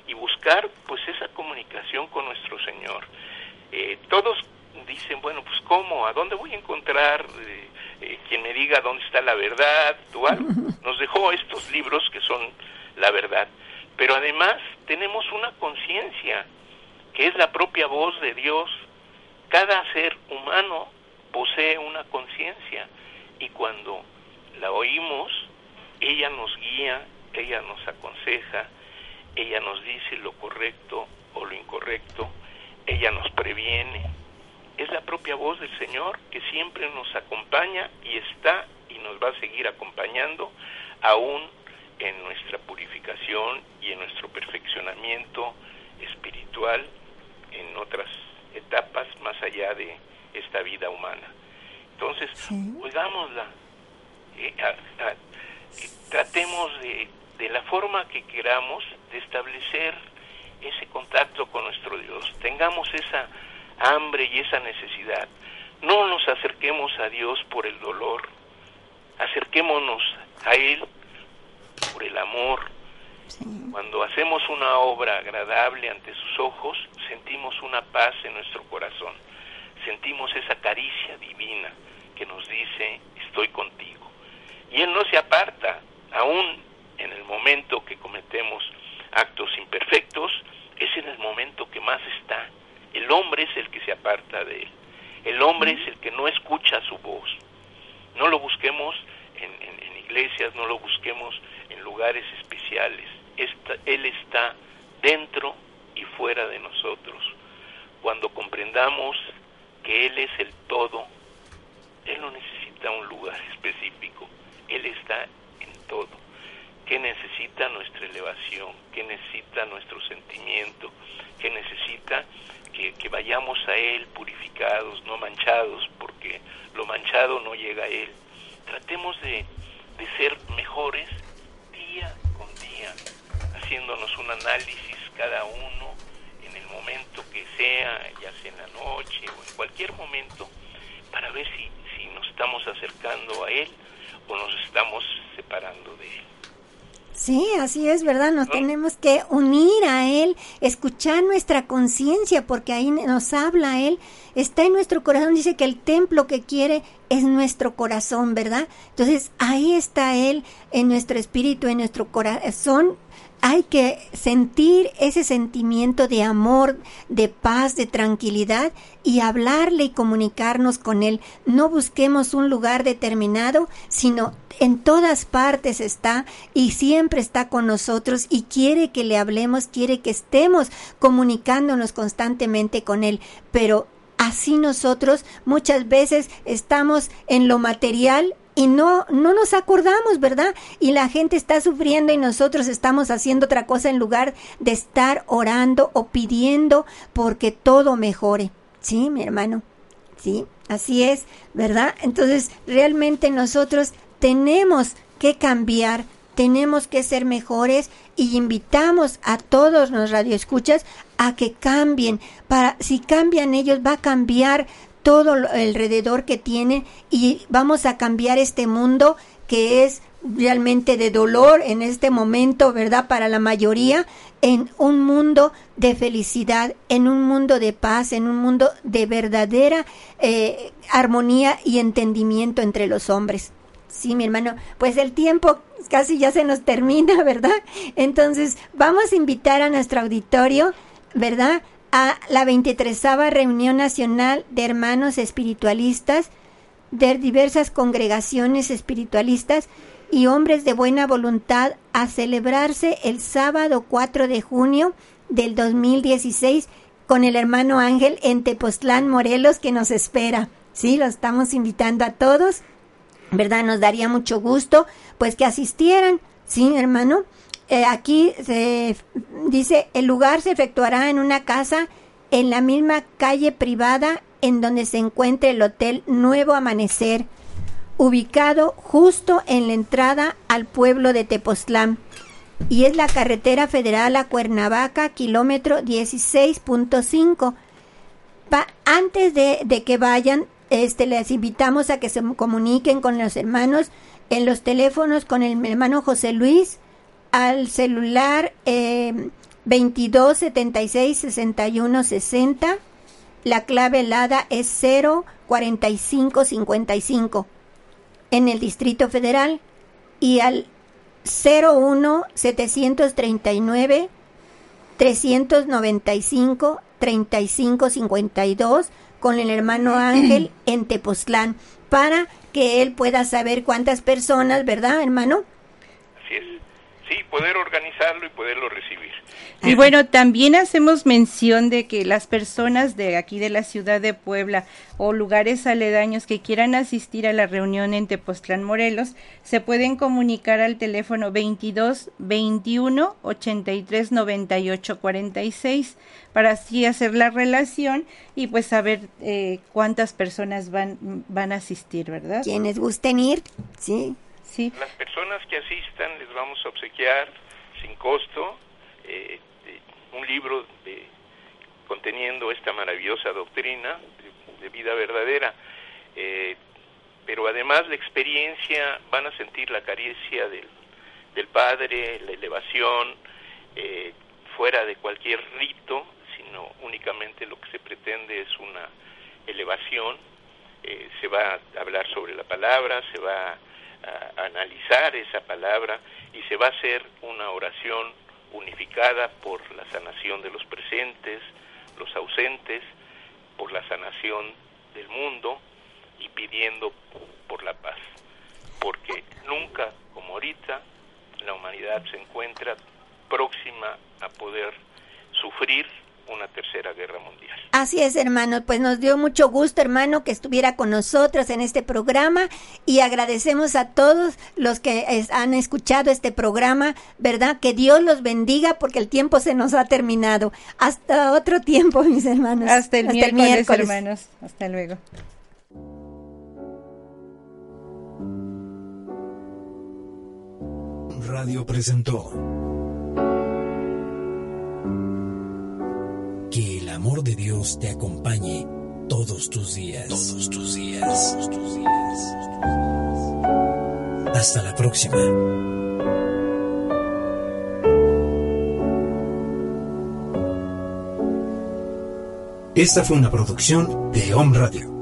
y buscar pues esa comunicación con nuestro Señor. Eh, todos dicen, bueno, pues ¿cómo? ¿A dónde voy a encontrar eh, eh, quien me diga dónde está la verdad? Nos dejó estos libros que son la verdad, pero además tenemos una conciencia que es la propia voz de Dios. Cada ser humano posee una conciencia y cuando la oímos, ella nos guía, ella nos aconseja, ella nos dice lo correcto o lo incorrecto, ella nos previene. Es la propia voz del Señor que siempre nos acompaña y está y nos va a seguir acompañando aún en nuestra purificación y en nuestro perfeccionamiento espiritual en otras etapas más allá de esta vida humana. Entonces, oigámosla, eh, tratemos de, de la forma que queramos de establecer ese contacto con nuestro Dios, tengamos esa hambre y esa necesidad. No nos acerquemos a Dios por el dolor, acerquémonos a Él por el amor, cuando hacemos una obra agradable ante sus ojos, sentimos una paz en nuestro corazón, sentimos esa caricia divina que nos dice, estoy contigo. Y Él no se aparta, aún en el momento que cometemos actos imperfectos, es en el momento que más está. El hombre es el que se aparta de Él. El hombre es el que no escucha su voz. No lo busquemos en, iglesias, no lo busquemos en lugares especiales él está dentro y fuera de nosotros. Cuando comprendamos que Él es el todo, Él no necesita un lugar específico, Él está en todo. ¿Qué necesita nuestra elevación? ¿Qué necesita nuestro sentimiento? ¿Qué necesita que, vayamos a Él purificados, no manchados, porque lo manchado no llega a Él? Tratemos de, de ser mejores día con día haciéndonos un análisis cada uno en el momento que sea, ya sea en la noche o en cualquier momento, para ver si, si nos estamos acercando a Él o nos estamos separando de Él. Sí, así es, ¿verdad? Nos tenemos que unir a Él, escuchar nuestra conciencia, porque ahí nos habla Él, está en nuestro corazón, dice que el templo que quiere es nuestro corazón, ¿verdad? Entonces ahí está Él en nuestro espíritu, en nuestro corazón, hay que sentir ese sentimiento de amor, de paz, de tranquilidad y hablarle y comunicarnos con Él. No busquemos un lugar determinado, sino en todas partes está y siempre está con nosotros y quiere que le hablemos, quiere que estemos comunicándonos constantemente con Él. Pero así nosotros muchas veces estamos en lo material y no, no nos acordamos, ¿verdad? Y la gente está sufriendo y nosotros estamos haciendo otra cosa en lugar de estar orando o pidiendo porque todo mejore. Sí, mi hermano. Sí, así es, ¿verdad? Entonces, realmente nosotros tenemos que cambiar, tenemos que ser mejores y invitamos a todos los radioescuchas a que cambien. Para si cambian ellos va a cambiar todo alrededor que tiene y vamos a cambiar este mundo que es realmente de dolor en este momento, ¿verdad? Para la mayoría, en un mundo de felicidad, en un mundo de paz, en un mundo de verdadera eh, armonía y entendimiento entre los hombres. Sí, mi hermano, pues el tiempo casi ya se nos termina, ¿verdad? Entonces, vamos a invitar a nuestro auditorio, ¿verdad? a la 23 Reunión Nacional de Hermanos Espiritualistas de diversas congregaciones espiritualistas y hombres de buena voluntad a celebrarse el sábado 4 de junio del 2016 con el hermano Ángel en Tepoztlán, Morelos, que nos espera. Sí, lo estamos invitando a todos, ¿verdad? Nos daría mucho gusto, pues que asistieran, ¿sí, hermano? Eh, aquí se dice, el lugar se efectuará en una casa en la misma calle privada en donde se encuentra el Hotel Nuevo Amanecer, ubicado justo en la entrada al pueblo de Tepoztlán y es la carretera federal a Cuernavaca, kilómetro 16.5. Antes de, de, que vayan, este, les invitamos a que se comuniquen con los hermanos en los teléfonos con el hermano José Luis al celular eh, 22 76 61 60. La clave helada es 0 45 55 en el Distrito Federal y al 01 739 395 35 52 con el hermano Ángel en Tepoztlán para que él pueda saber cuántas personas, ¿verdad, hermano? Así es. Sí, poder organizarlo y poderlo recibir. Y bueno, también hacemos mención de que las personas de aquí de la ciudad de Puebla o lugares aledaños que quieran asistir a la reunión en Tepoztlán, Morelos, se pueden comunicar al teléfono 22 21 83 98 46 para así hacer la relación y pues saber eh, cuántas personas van, van a asistir, ¿verdad? Quienes gusten ir, sí. Sí. Las personas que asistan les vamos a obsequiar sin costo eh, un libro de, conteniendo esta maravillosa doctrina de, vida verdadera. Eh, pero además la experiencia van a sentir la caricia del, del Padre, la elevación, eh, fuera de cualquier rito, sino únicamente lo que se pretende es una elevación. Eh, se va a hablar sobre la palabra, se va a analizar esa palabra y se va a hacer una oración unificada por la sanación de los presentes, los ausentes, por la sanación del mundo y pidiendo por la paz. Porque nunca como ahorita la humanidad se encuentra próxima a poder sufrir una tercera guerra mundial. Así es, hermano. Pues nos dio mucho gusto, hermano, que estuviera con nosotros en este programa y agradecemos a todos los que han escuchado este programa, ¿verdad? Que Dios los bendiga porque el tiempo se nos ha terminado. Hasta otro tiempo, mis hermanos. Hasta el, miércoles, hermanos. Hasta luego. Radio presentó Que el amor de Dios te acompañe todos tus días. Todos tus días. Todos tus días. Hasta la próxima. Esta fue una producción de Home Radio.